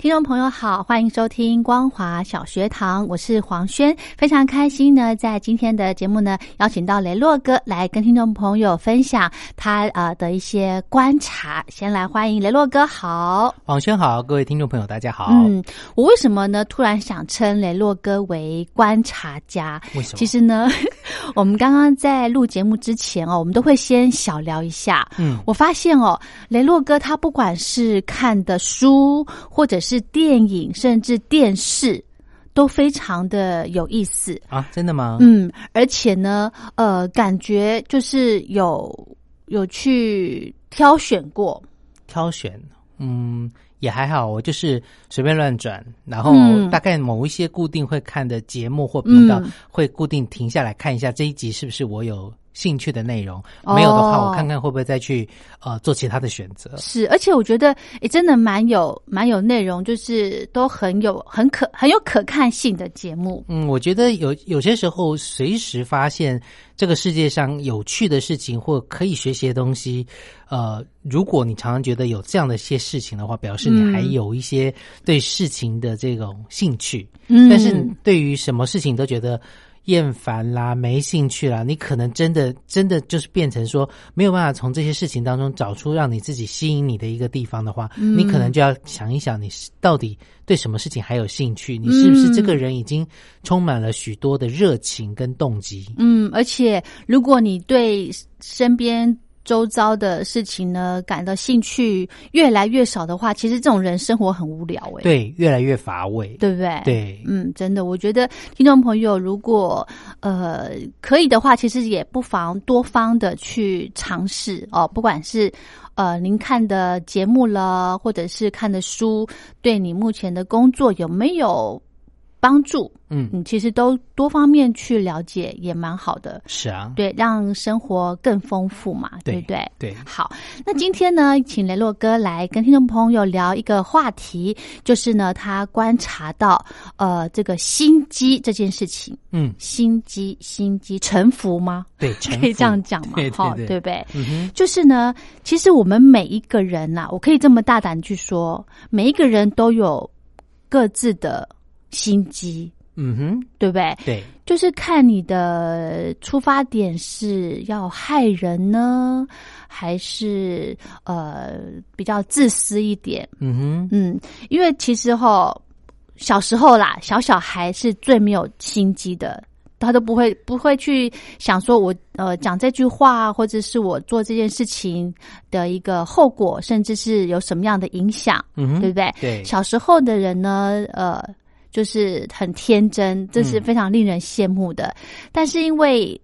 听众朋友好，欢迎收听光华小学堂，我是黄轩，非常开心呢，在今天的节目呢，邀请到雷洛哥来跟听众朋友分享他呃的一些观察。先来欢迎雷洛哥，好，黄轩好，各位听众朋友大家好。嗯，我为什么呢？突然想称雷洛哥为观察家？为什么？其实呢，我们刚刚在录节目之前哦，我们都会先小聊一下。嗯，我发现哦，雷洛哥他不管是看的书，或者是电影，甚至电视，都非常的有意思。啊，真的吗？嗯，而且呢，呃，感觉就是有有去挑选过。挑选，嗯，也还好，我就是随便乱转，然后嗯。大概某一些固定会看的节目或频道，嗯。会固定停下来看一下这一集是不是我有兴趣的内容。哦没有的话，我看看会不会再去呃做其他的选择。是，而且我觉得也，真的蛮有蛮有内容，就是都很有很可很有可看性的节目。嗯，我觉得有有些时候随时发现这个世界上有趣的事情或可以学习的东西，呃，如果你常常觉得有这样的一些事情的话，表示你还嗯有一些对事情的这种兴趣。嗯但是对于什么事情都觉得厌烦啦、没兴趣啦，你可能真的真的就是变成说没有办法从这些事情当中找出让你自己吸引你的一个地方的话，嗯你可能就要想一想，你是到底对什么事情还有兴趣？你是不是这个人已经充满了许多的热情跟动机？嗯，而且如果你对身边周遭的事情呢感到兴趣越来越少的话，其实这种人生活很无聊诶、对，越来越乏味。对不对？。对，嗯，真的，我觉得听众朋友如果呃可以的话，其实也不妨多方的去尝试哦，不管是呃您看的节目了，或者是看的书，对你目前的工作有没有帮助？嗯，嗯，其实都多方面去了解也蛮好的，是啊，对，让生活更丰富嘛，对对不对？对，好，那今天呢，请雷洛哥来跟听众朋友聊一个话题，就是呢，他观察到呃这个心机这件事情，嗯，心机心机臣服吗？对，可以这样讲嘛？对哈对不对？嗯哼，就是呢，其实我们每一个人呐、我可以这么大胆去说，每一个人都有各自的心机，嗯哼，对不对？对，就是看你的出发点是要害人呢，还是呃比较自私一点？嗯哼，嗯，因为其实哈，小时候啦，小小孩是最没有心机的。他都不会不会去想说我呃讲这句话，或者是我做这件事情的一个后果，甚至是有什么样的影响，嗯哼，对不对？对，小时候的人呢，呃，就是很天真，这是嗯非常令人羡慕的。但是因为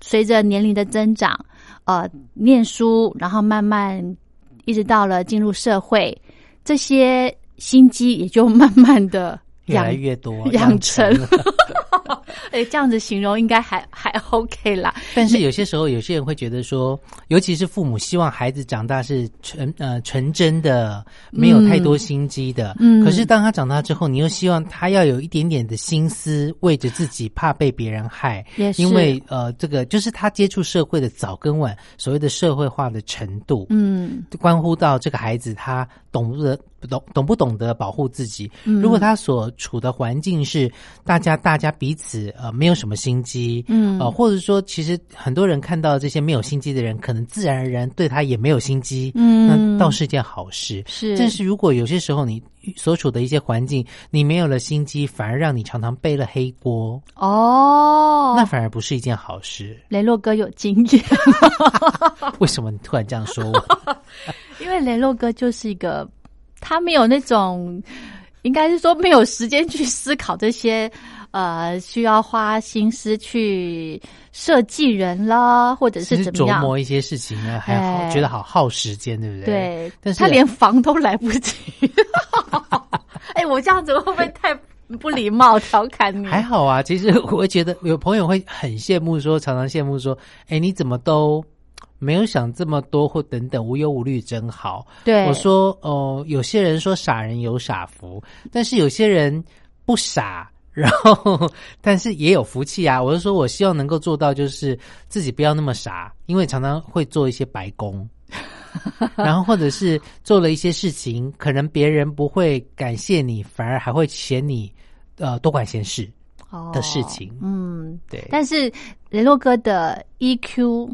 随着年龄的增长，呃，念书，然后慢慢一直到了进入社会，这些心机也就慢慢的越来越多，养成了。哎，这样子形容应该还还 OK 啦。但是有些时候，有些人会觉得说，尤其是父母希望孩子长大是纯呃纯真的，没有太多心机的。嗯可是当他长大之后，你又希望他要有一点点的心思，为着自己，怕被别人害。也是因为呃，这个就是他接触社会的早跟晚，所谓的社会化的程度，嗯关乎到这个孩子他懂不得懂懂不懂得保护自己。嗯如果他所处的环境是大家大家彼此呃没有什么心机，嗯呃，或者说其实很多人看到这些没有心机的人，可能自然而然对他也没有心机，嗯那倒是一件好事。是但是如果有些时候你所处的一些环境，你没有了心机，反而让你常常背了黑锅，哦，那反而不是一件好事。雷洛哥有经验，为什么你突然这样说我？因为雷洛哥就是一个他没有那种，应该是说没有时间去思考这些。呃，需要花心思去设计人啦，或者是怎么样琢磨一些事情呢？还好，哎觉得好耗时间，对不对？对，但是他连房都来不及。哎，我这样子会不会太不礼貌？调侃你？还好啊。其实我会觉得有朋友会很羡慕说，常常羡慕说，哎，你怎么都没有想这么多，或等等，无忧无虑真好。对，我说哦，有些人说傻人有傻福，但是有些人不傻。然后，但是也有福气啊！我是说，我希望能够做到，就是自己不要那么傻，因为常常会做一些白工，然后或者是做了一些事情，可能别人不会感谢你，反而还会嫌你呃多管闲事的事情。嗯，对。但是雷洛哥的 EQ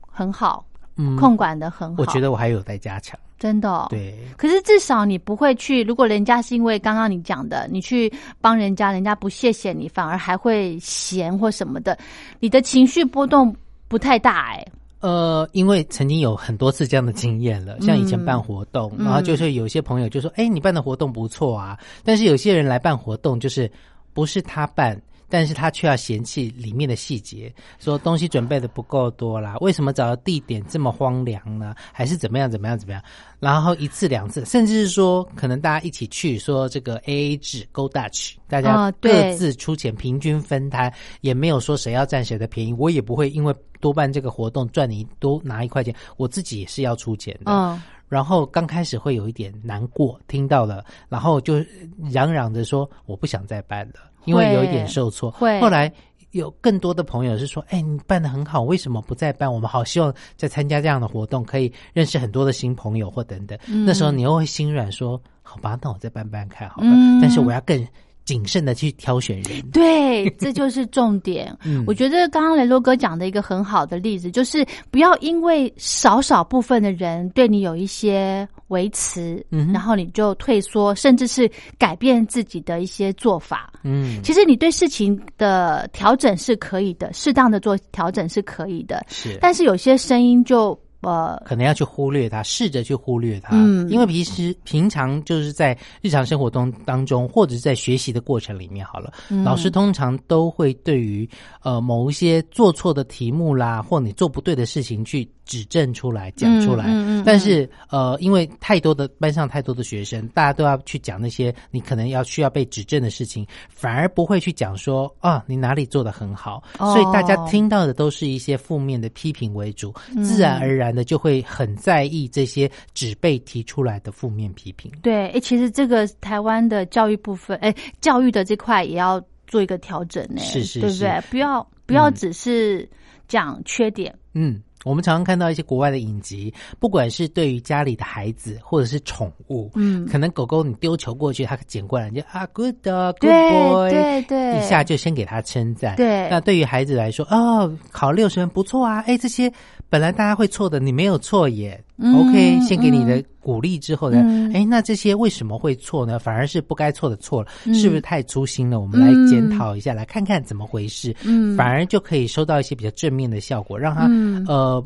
很好，嗯，控管的很好，我觉得我还有待加强。真的、哦，对。可是至少你不会去，如果人家是因为刚刚你讲的，你去帮人家，人家不谢谢你，反而还会嫌或什么的，你的情绪波动不太大哎、呃，因为曾经有很多次这样的经验了，像以前办活动，嗯然后就是有些朋友就说：“哎、你办的活动不错啊。”但是有些人来办活动，就是不是他办。但是他却要嫌弃里面的细节，说东西准备的不够多啦，为什么找的地点这么荒凉呢？还是怎么样怎么样怎么样？然后一次两次，甚至是说可能大家一起去，说这个 A A 制 Go Dutch，大家各自出钱，平均分摊，也没有说谁要占谁的便宜。我也不会因为多办这个活动赚你多拿一块钱，我自己也是要出钱的。嗯，然后刚开始会有一点难过，听到了，然后就嚷嚷着说我不想再办了，因为有一点受挫。会后来有更多的朋友是说，哎，你办的很好，为什么不再办？我们好希望再参加这样的活动，可以认识很多的新朋友或等等。嗯那时候你又会心软说，好吧，那我再办办看好了。嗯但是我要更谨慎的去挑选人。对，这就是重点。嗯我觉得刚刚雷洛哥讲的一个很好的例子，就是不要因为少少部分的人对你有一些维持，嗯然后你就退缩，甚至是改变自己的一些做法。嗯，其实你对事情的调整是可以的，适当的做调整是可以的，是。但是有些声音就呃，可能要去忽略它，试着去忽略它。嗯因为平时平常就是在日常生活中当中，或者是在学习的过程里面，好了，嗯老师通常都会对于呃某一些做错的题目啦，或你做不对的事情去指正出来、讲出来。嗯嗯嗯嗯但是呃，因为太多的班上太多的学生，大家都要去讲那些你可能要需要被指正的事情，反而不会去讲说啊你哪里做的很好，哦所以大家听到的都是一些负面的批评为主，嗯自然而然的就会很在意这些只被提出来的负面批评。对，哎，其实这个台湾的教育部分，哎，教育的这块也要做一个调整呢，是是对不对？不要不要嗯只是讲缺点，嗯，我们常常看到一些国外的影集，不管是对于家里的孩子或者是宠物，嗯，可能狗狗你丢球过去，它捡过来，你就啊 good good boy，对对，一下就先给它称赞。对那对于孩子来说，哦，考六十分不错啊，哎，这些本来大家会错的，你没有错耶。嗯 OK，先给你的鼓励之后呢，嗯哎、那这些为什么会错呢？反而是不该错的错了，嗯是不是太粗心了？我们来检讨一下，来看看怎么回事。嗯反而就可以收到一些比较正面的效果，让他、嗯呃。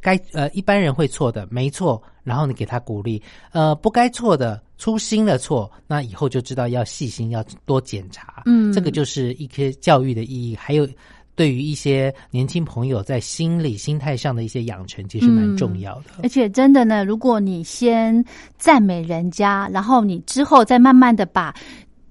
该呃一般人会错的没错，然后你给他鼓励，呃不该错的粗心的错，那以后就知道要细心，要多检查。嗯这个就是一些教育的意义，还有对于一些年轻朋友在心理心态上的一些养成，其实蛮重要的。而且真的呢，如果你先赞美人家，然后你之后再慢慢的把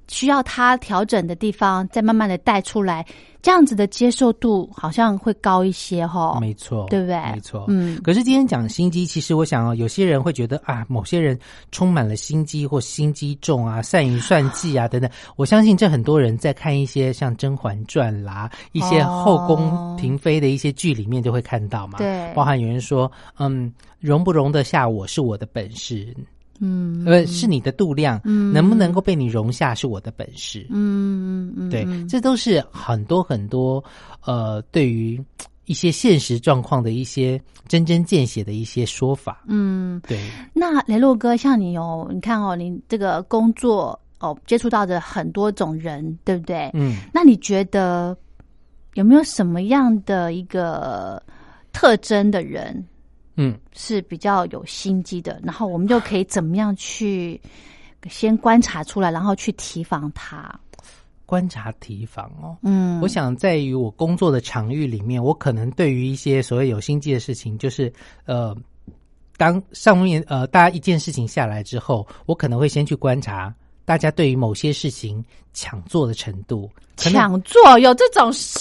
需要他调整的地方再慢慢的带出来，这样子的接受度好像会高一些哈。没错，对不对没错，嗯可是今天讲心机，其实我想哦，有些人会觉得啊，某些人充满了心机或心机重啊，善于算计啊等等。我相信这很多人在看一些像《甄嬛传》啦，一些后宫嫔妃的一些剧里面就会看到嘛。对包含有人说，嗯，容不容得下我是我的本事，嗯呃，是你的度量，嗯能不能够被你容下是我的本事。嗯嗯嗯，对，嗯这都是很多很多呃，对于一些现实状况的一些针针见血的一些说法。嗯，对，那雷洛哥，像你哦，你看哦，你这个工作哦，接触到的很多种人，对不对？嗯，那你觉得有没有什么样的一个特征的人嗯，是比较有心机的？然后我们就可以怎么样去先观察出来，然后去提防他？观察提防哦。嗯，我想在于我工作的场域里面，我可能对于一些所谓有心机的事情，就是呃，当上面呃大家一件事情下来之后，我可能会先去观察大家对于某些事情抢做的程度，抢做有这种事？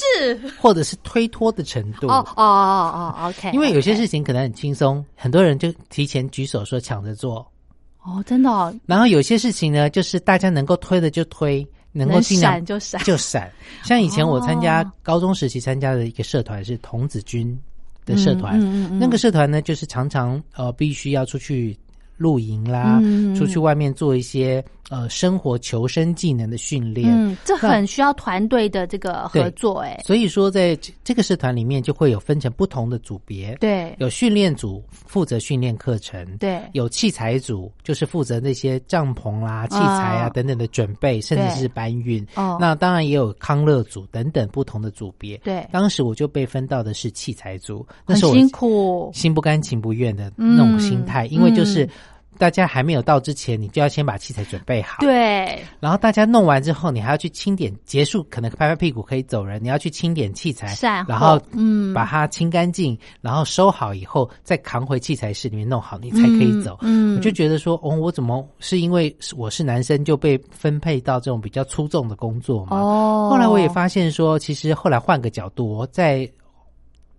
或者是推脱的程度。哦哦哦哦，OK，因为有些事情可能很轻松，很多人就提前举手说抢着做，哦，真的哦，然后有些事情呢，就是大家能够推的就推，能够能尽量闪就闪，就闪。像以前我参加哦。高中时期参加的一个社团是童子军的社团，那个社团呢，就是常常呃必须要出去露营啦，嗯。出去外面做一些呃生活求生技能的训练。嗯，这很需要团队的这个合作，哎，所以说，在这这个社团里面，就会有分成不同的组别，对。有训练组负责训练课程，对。有器材组就是负责那些帐篷啦、器材啊啊等等的准备，甚至是搬运。哦，那当然也有康乐组等等不同的组别。对，当时我就被分到的是器材组，那很时候我辛苦，心不甘情不愿的那种心态，嗯因为就是嗯大家还没有到之前，你就要先把器材准备好。。对，然后大家弄完之后，你还要去清点，结束可能拍拍屁股可以走人，你要去清点器材，然后嗯把它清干净，然后收好以后再扛回器材室里面弄好，你才可以走。嗯，我就觉得说，哦，我怎么是因为我是男生就被分配到这种比较粗重的工作嘛？哦，后来我也发现说，其实后来换个角度，我在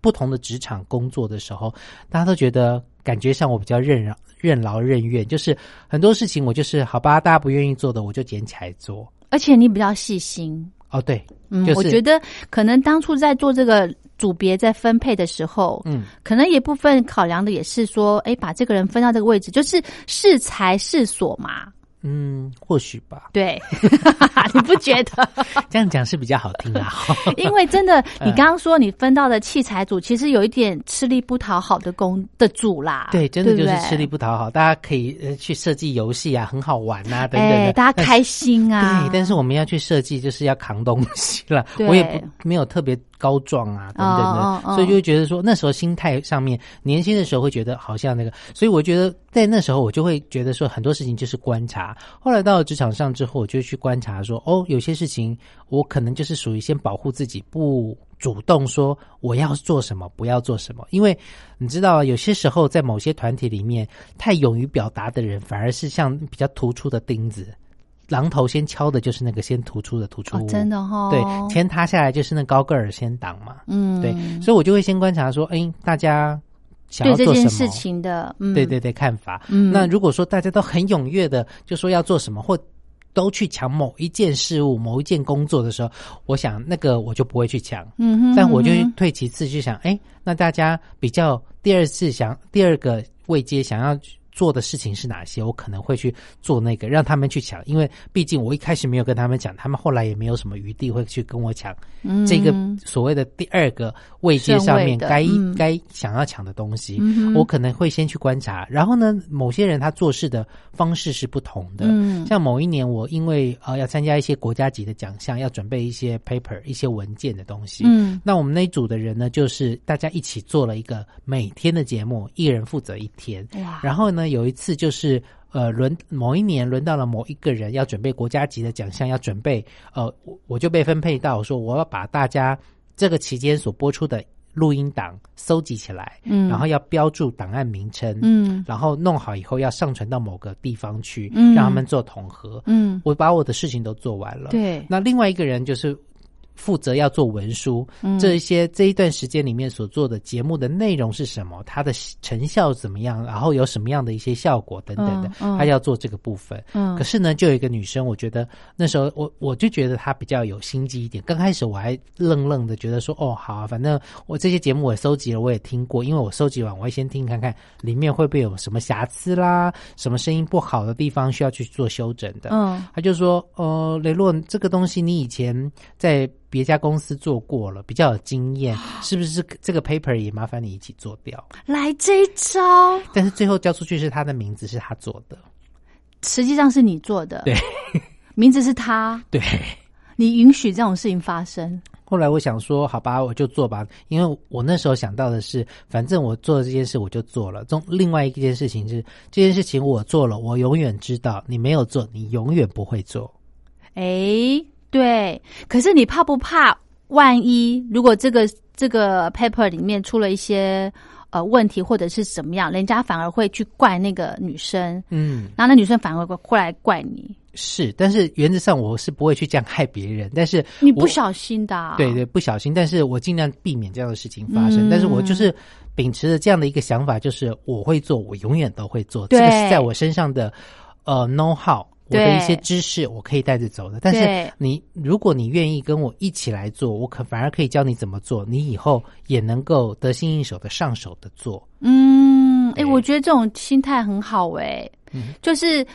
不同的职场工作的时候，大家都觉得感觉上我比较任劳任劳任怨，就是很多事情我就是好吧，大家不愿意做的我就捡起来做。而且你比较细心，哦，对，嗯，就是我觉得可能当初在做这个组别在分配的时候，嗯，可能一部分考量的也是说，哎，把这个人分到这个位置，就是适才适所嘛。嗯，或许吧，对，你不觉得？这样讲是比较好听啊。因为真的，嗯你刚刚说你分到的器材组，其实有一点吃力不讨好的工的组啦。对，真的就是吃力不讨好。大家可以呃去设计游戏啊，很好玩啊，等等的。哎，大家开心啊！对，但是我们要去设计，就是要扛东西了。我也不没有特别高壮啊，等等的，哦哦哦所以就会觉得说，那时候心态上面，年轻的时候会觉得好像那个，所以我觉得在那时候我就会觉得说，很多事情就是观察。后来到了职场上之后，我就去观察说，哦，有些事情我可能就是属于先保护自己，不主动说我要做什么，不要做什么，因为你知道，有些时候在某些团体里面，太勇于表达的人，反而是像比较突出的钉子。榔头先敲的就是那个先突出的突出物，哦，真的哈、哦，对，天塌下来就是那高个儿先挡嘛，嗯，对，所以我就会先观察说，哎，大家想要做什么？件事情的，嗯，对对对，看法。嗯。那如果说大家都很踊跃的就说要做什么，或都去抢某一件事物、某一件工作的时候，我想那个我就不会去抢，嗯哼，但我就退其次去想，哎，那大家比较第二次想第二个位阶想要做的事情是哪些？我可能会去做那个，让他们去抢，因为毕竟我一开始没有跟他们讲，他们后来也没有什么余地会去跟我抢嗯这个所谓的第二个位阶上面该嗯该想要抢的东西。嗯我可能会先去观察，然后呢，某些人他做事的方式是不同的。嗯像某一年，我因为呃要参加一些国家级的奖项，要准备一些 paper 一些文件的东西。嗯那我们那一组的人呢，就是大家一起做了一个每天的节目，一人负责一天。哇，然后呢，有一次就是呃轮某一年轮到了某一个人要准备国家级的奖项，要准备呃我我就被分配到说我要把大家这个期间所播出的录音档搜集起来，嗯。然后要标注档案名称，嗯。然后弄好以后要上传到某个地方去，嗯。让他们做统合。嗯，我把我的事情都做完了，对，那另外一个人就是负责要做文书，嗯这一些这一段时间里面所做的节目的内容是什么，它的成效怎么样，然后有什么样的一些效果等等的，嗯嗯他要做这个部分。嗯可是呢，就有一个女生，我觉得那时候我我就觉得她比较有心机一点。刚开始我还愣愣的觉得说，哦，好啊，反正我这些节目我收集了，我也听过，因为我收集完我会先听看看里面会不会有什么瑕疵啦，什么声音不好的地方需要去做修整的。嗯他就说：“呃，雷洛，这个东西你以前在别家公司做过了，比较有经验，是不是这个 paper 也麻烦你一起做掉？来这一招，但是最后交出去是他的名字，是他做的，实际上是你做的，对，名字是他，对。你允许这种事情发生？后来我想说，好吧，我就做吧，因为我那时候想到的是，反正我做的这件事，我就做了。中另外一件事情是，这件事情我做了，我永远知道你没有做，你永远不会做。哎，对，可是你怕不怕？万一如果这个这个 paper 里面出了一些呃问题，或者是怎么样，人家反而会去怪那个女生，嗯，然后那女生反而会过来怪你。是，但是原则上我是不会去这样害别人，但是你不小心的，对对，不小心，但是我尽量避免这样的事情发生。但是我就是秉持着这样的一个想法，就是我会做，我永远都会做，这个是在我身上的呃 know how，我的一些知识，我可以带着走的。但是你如果你愿意跟我一起来做，我可反而可以教你怎么做，你以后也能够得心应手的上手的做。嗯，哎，我觉得这种心态很好，哎，就是。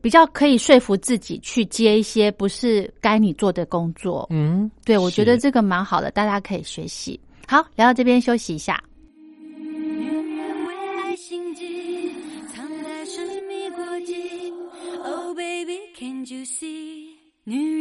比较可以说服自己去接一些不是该你做的工作，嗯，对，我觉得这个蛮好的，大家可以学习。好，聊到这边休息一下。女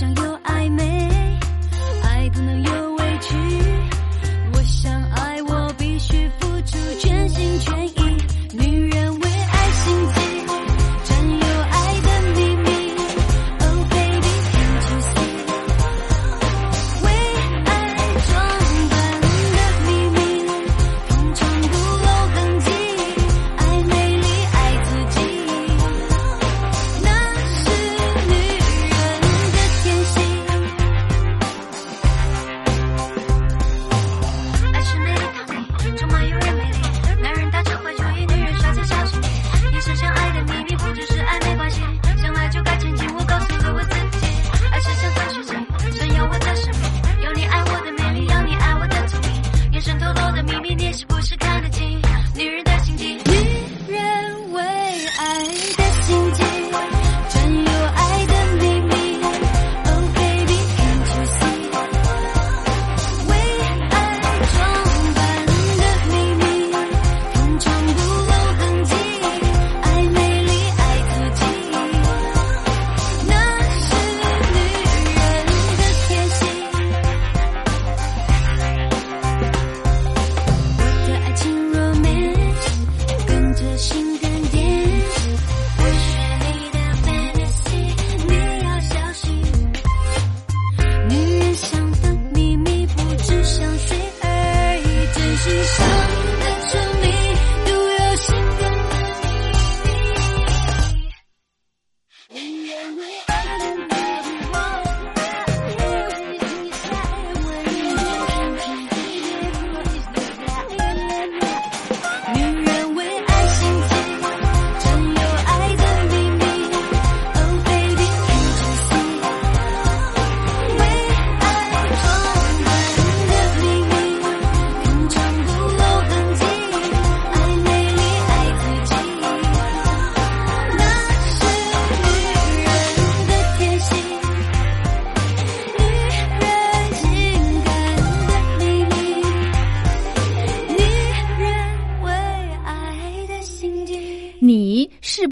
想有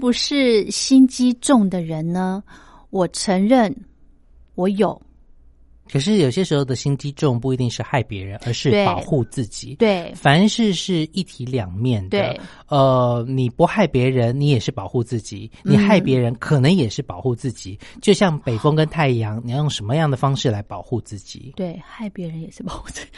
不是心机重的人呢？我承认，我有。可是有些时候的心机重不一定是害别人，而是保护自己。对凡事是一体两面的。对，呃，你不害别人，你也是保护自己；你嗯害别人，可能也是保护自己。就像北风跟太阳，你要用什么样的方式来保护自己？对，害别人也是保护自己。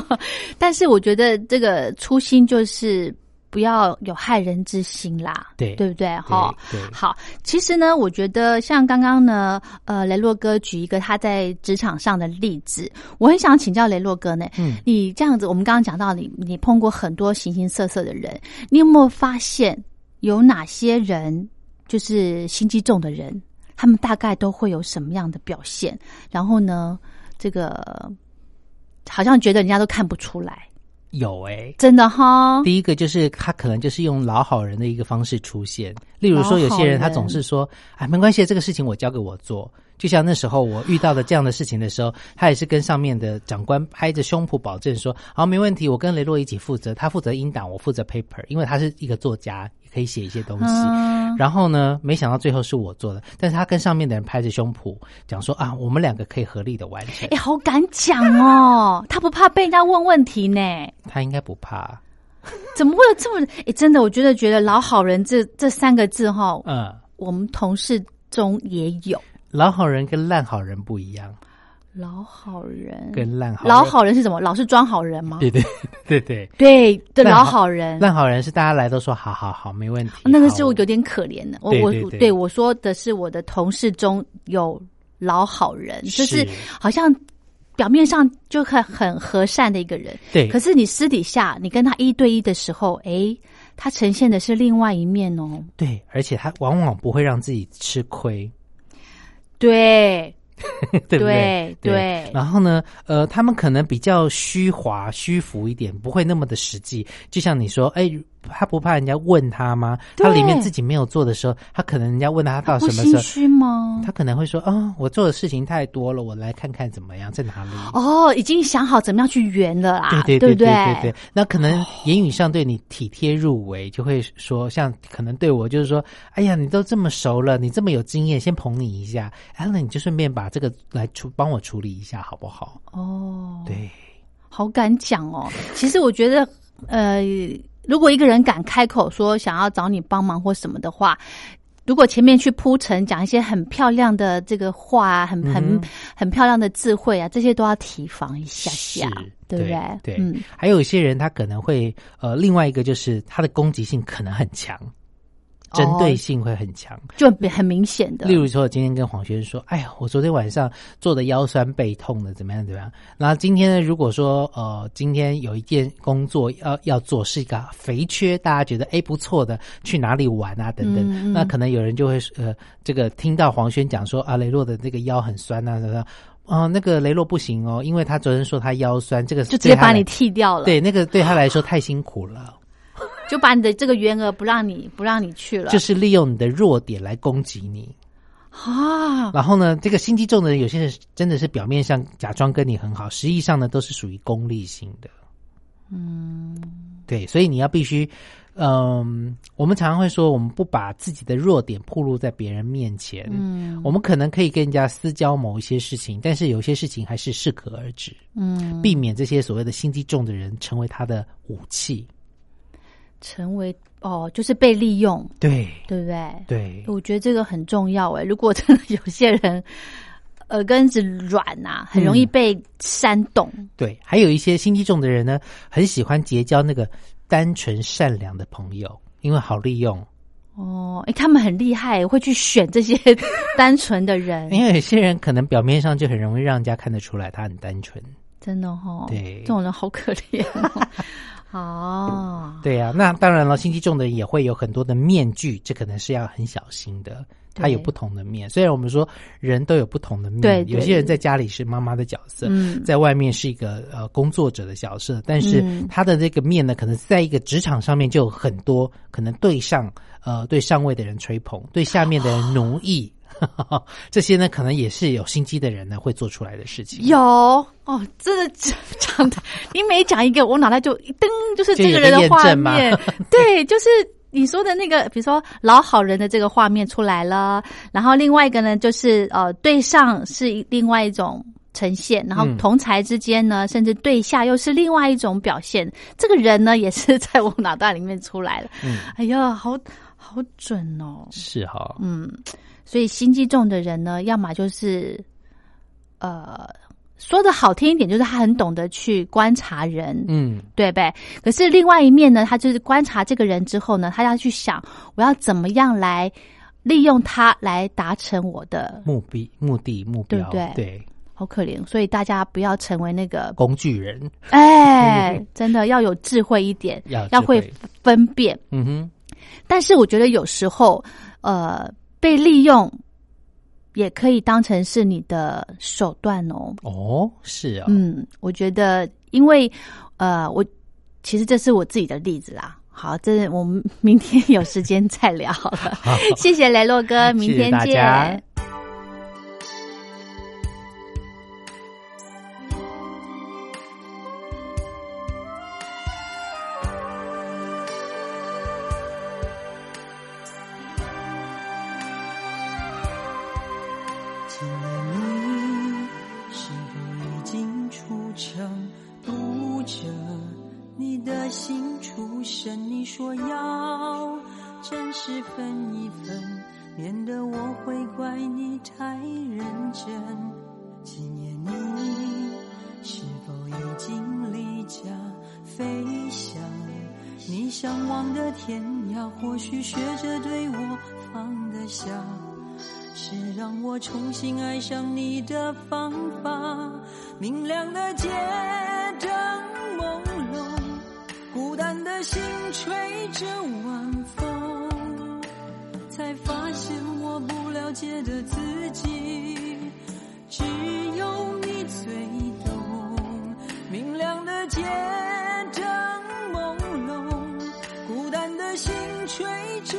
但是我觉得这个初心就是不要有害人之心啦，对对不对？哈，对好，其实呢，我觉得像刚刚呢，呃，雷洛哥举一个他在职场上的例子，我很想请教雷洛哥呢，嗯，你这样子，我们刚刚讲到你，你碰过很多形形色色的人，你有没有发现有哪些人就是心机重的人，他们大概都会有什么样的表现？然后呢，这个好像觉得人家都看不出来，有诶、真的哈。第一个就是他可能就是用老好人的一个方式出现，例如说有些人他总是说，哎，没关系，这个事情我交给我做。就像那时候我遇到的这样的事情的时候，他也是跟上面的长官拍着胸脯保证说，好，没问题，我跟雷洛一起负责，他负责音档，我负责 paper，因为他是一个作家，也可以写一些东西。嗯，然后呢，没想到最后是我做的，但是他跟上面的人拍着胸脯讲说啊，我们两个可以合力的完成哎、。好敢讲哦，他不怕被人家问问题呢。他应该不怕，怎么会有这么？哎，真的，我觉得觉得老好人这这三个字哈，嗯，我们同事中也有老好人跟烂好人不一样，老好人，跟烂好人老好人是什么？老是装好人吗？对对对 对，对对，老好好人，烂好人是大家来都说好好好，没问题。那个好是我有点可怜的。我我对对对我说的是我的同事中有老好人，就是是好像表面上就很很和善的一个人，对，可是你私底下你跟他一对一的时候，诶，他呈现的是另外一面哦。对，而且他往往不会让自己吃亏，对 对不对对？对然后呢，呃，他们可能比较虚华、虚浮一点，不会那么的实际。就像你说，哎，他不怕人家问他吗？他里面自己没有做的时候，他可能人家问他到什么时候，虚吗？他可能会说啊，我做的事情太多了，我来看看怎么样，在哪里。哦，已经想好怎么样去圆了啦，对对不对对对，那可能言语上对你体贴入微，就会说，像可能对我就是说，哎呀，你都这么熟了，你这么有经验，先捧你一下，哎，那你就顺便把这个来处帮我处理一下，好不好？哦，对，好敢讲哦。其实我觉得，呃，如果一个人敢开口说想要找你帮忙或什么的话，如果前面去铺陈讲一些很漂亮的这个话啊，很很、嗯很漂亮的智慧啊，这些都要提防一下下是，对不对？对，嗯，还有一些人他可能会，呃，另外一个就是他的攻击性可能很强。针对性会很强，就很很明显的。例如说，我今天跟黄轩说：“哎呀，我昨天晚上做的腰酸背痛的，怎么样怎么样？”然后今天呢，如果说呃，今天有一件工作要要做，是一个肥缺，大家觉得哎不错的，去哪里玩啊？等等，嗯嗯。那可能有人就会呃，这个听到黄轩讲说啊，雷洛的这个腰很酸啊，什么哦，那个雷洛不行哦，因为他昨天说他腰酸，这个就直接把你剃掉了，对那个对他来说太辛苦了，就把你的这个员额不让你不让你去了，就是利用你的弱点来攻击你。啊，然后呢，这个心机重的人，有些人真的是表面上假装跟你很好，实际上呢都是属于功利性的。嗯，对，所以你要必须，嗯，我们常常会说，我们不把自己的弱点暴露在别人面前。嗯我们可能可以跟人家私交某一些事情，但是有些事情还是适可而止，嗯，避免这些所谓的心机重的人成为他的武器。成为哦，就是被利用，对对不对？对，我觉得这个很重要哎。如果真的有些人 耳根子软呐、很容易被煽动。对，还有一些心机重的人呢，很喜欢结交那个单纯善良的朋友，因为好利用。哦，哎，他们很厉害，会去选这些 单纯的人，因为有些人可能表面上就很容易让人家看得出来他很单纯。真的哦，对这种人好可怜哦。哦，对呀、那当然了，心机重的人也会有很多的面具，这可能是要很小心的。他有不同的面，虽然我们说人都有不同的面，对对。有些人在家里是妈妈的角色，嗯。在外面是一个呃工作者的角色，但是嗯。他的这个面呢，可能在一个职场上面就有很多，可能对上呃对上位的人吹捧，对下面的人奴役，这些呢可能也是有心机的人呢会做出来的事情。有哦，真的讲的，你每讲一个，我脑袋就一噔，就是这个人的画面，对，就是。你说的那个，比如说老好人的这个画面出来了，然后另外一个呢，就是呃，对上是另外一种呈现，然后嗯同才之间呢，甚至对下又是另外一种表现。这个人呢，也是在我脑袋里面出来了。嗯，哎呀，好好准哦。是哈，嗯，所以心机重的人呢，要么就是呃，说的好听一点，就是他很懂得去观察人，嗯对不对？可是另外一面呢，他就是观察这个人之后呢，他要去想我要怎么样来利用他来达成我的，目的目的目标，对不对对，好可怜。所以大家不要成为那个，工具人哎，真的要有智慧一点，要要会分辨。嗯哼，但是我觉得有时候，呃，被利用也可以当成是你的手段哦。哦，是啊，嗯，我觉得，因为呃，我其实这是我自己的例子啦。好，这我们明天有时间再聊好了。谢谢雷洛哥，明天见。才发现我不了解的自己，只有你最懂。明亮的街灯朦胧，孤单的心吹着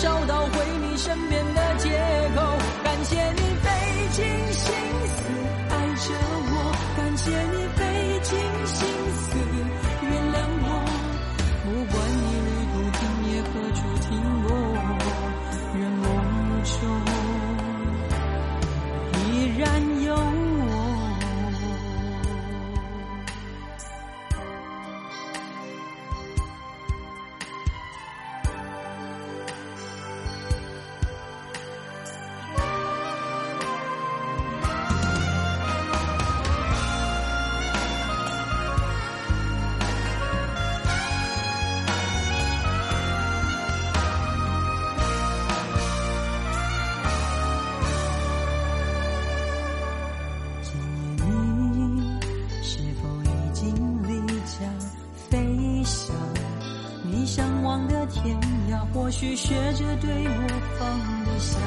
找到学着对我放得下，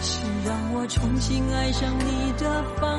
是让我重新爱上你的方